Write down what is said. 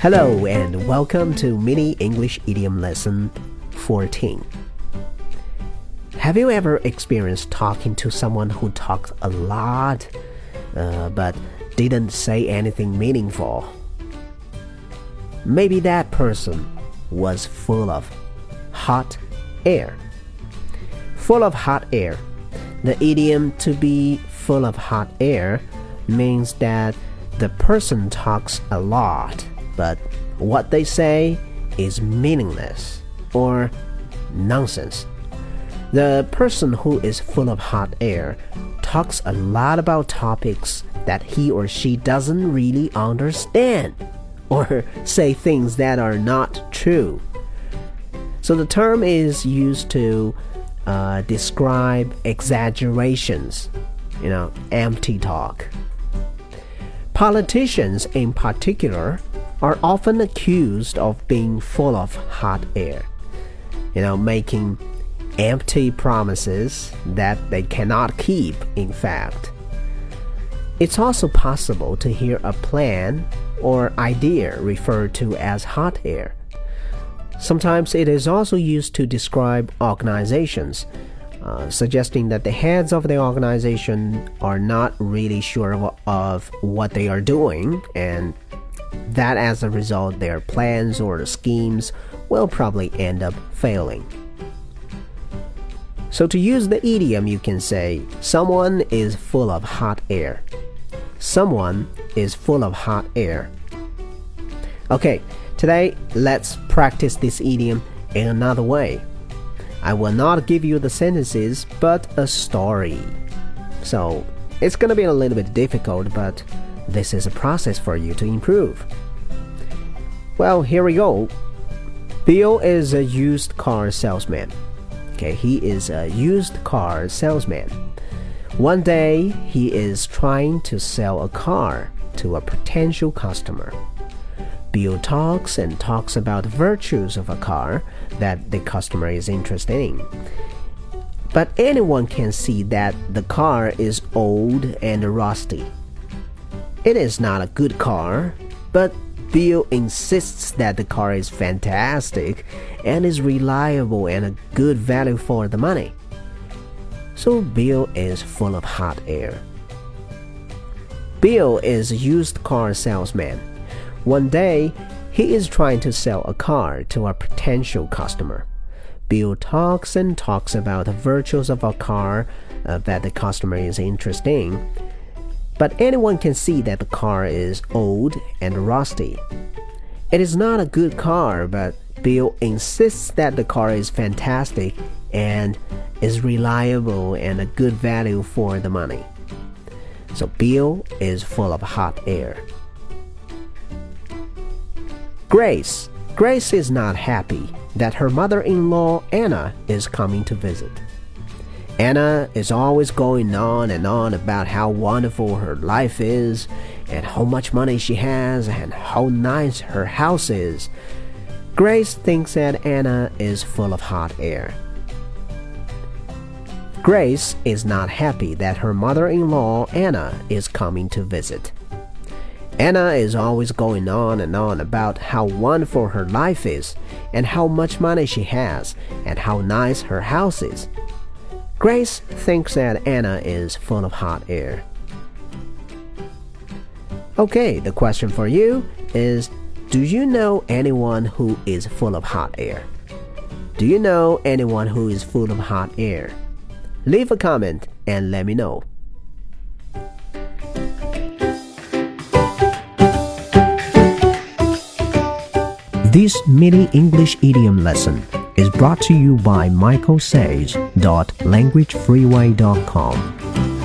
Hello and welcome to Mini English Idiom Lesson 14. Have you ever experienced talking to someone who talked a lot uh, but didn't say anything meaningful? Maybe that person was full of hot air. Full of hot air. The idiom to be full of hot air means that the person talks a lot but what they say is meaningless or nonsense. The person who is full of hot air talks a lot about topics that he or she doesn't really understand or say things that are not true. So the term is used to uh, describe exaggerations, you know, empty talk. Politicians, in particular, are often accused of being full of hot air, you know, making empty promises that they cannot keep, in fact. It's also possible to hear a plan or idea referred to as hot air. Sometimes it is also used to describe organizations, uh, suggesting that the heads of the organization are not really sure of, of what they are doing and that as a result their plans or schemes will probably end up failing. So to use the idiom you can say someone is full of hot air. Someone is full of hot air. Okay, today let's practice this idiom in another way. I will not give you the sentences but a story. So it's gonna be a little bit difficult, but this is a process for you to improve. Well, here we go. Bill is a used car salesman. Okay, he is a used car salesman. One day, he is trying to sell a car to a potential customer. Bill talks and talks about virtues of a car that the customer is interested in. But anyone can see that the car is old and rusty. It is not a good car, but Bill insists that the car is fantastic and is reliable and a good value for the money. So Bill is full of hot air. Bill is a used car salesman. One day, he is trying to sell a car to a potential customer. Bill talks and talks about the virtues of a car uh, that the customer is interested in but anyone can see that the car is old and rusty. It is not a good car, but Bill insists that the car is fantastic and is reliable and a good value for the money. So Bill is full of hot air. Grace. Grace is not happy that her mother in law Anna is coming to visit. Anna is always going on and on about how wonderful her life is, and how much money she has, and how nice her house is. Grace thinks that Anna is full of hot air. Grace is not happy that her mother in law, Anna, is coming to visit. Anna is always going on and on about how wonderful her life is, and how much money she has, and how nice her house is. Grace thinks that Anna is full of hot air. Okay, the question for you is Do you know anyone who is full of hot air? Do you know anyone who is full of hot air? Leave a comment and let me know. This mini English idiom lesson is brought to you by michaelsage.languagefreeway.com.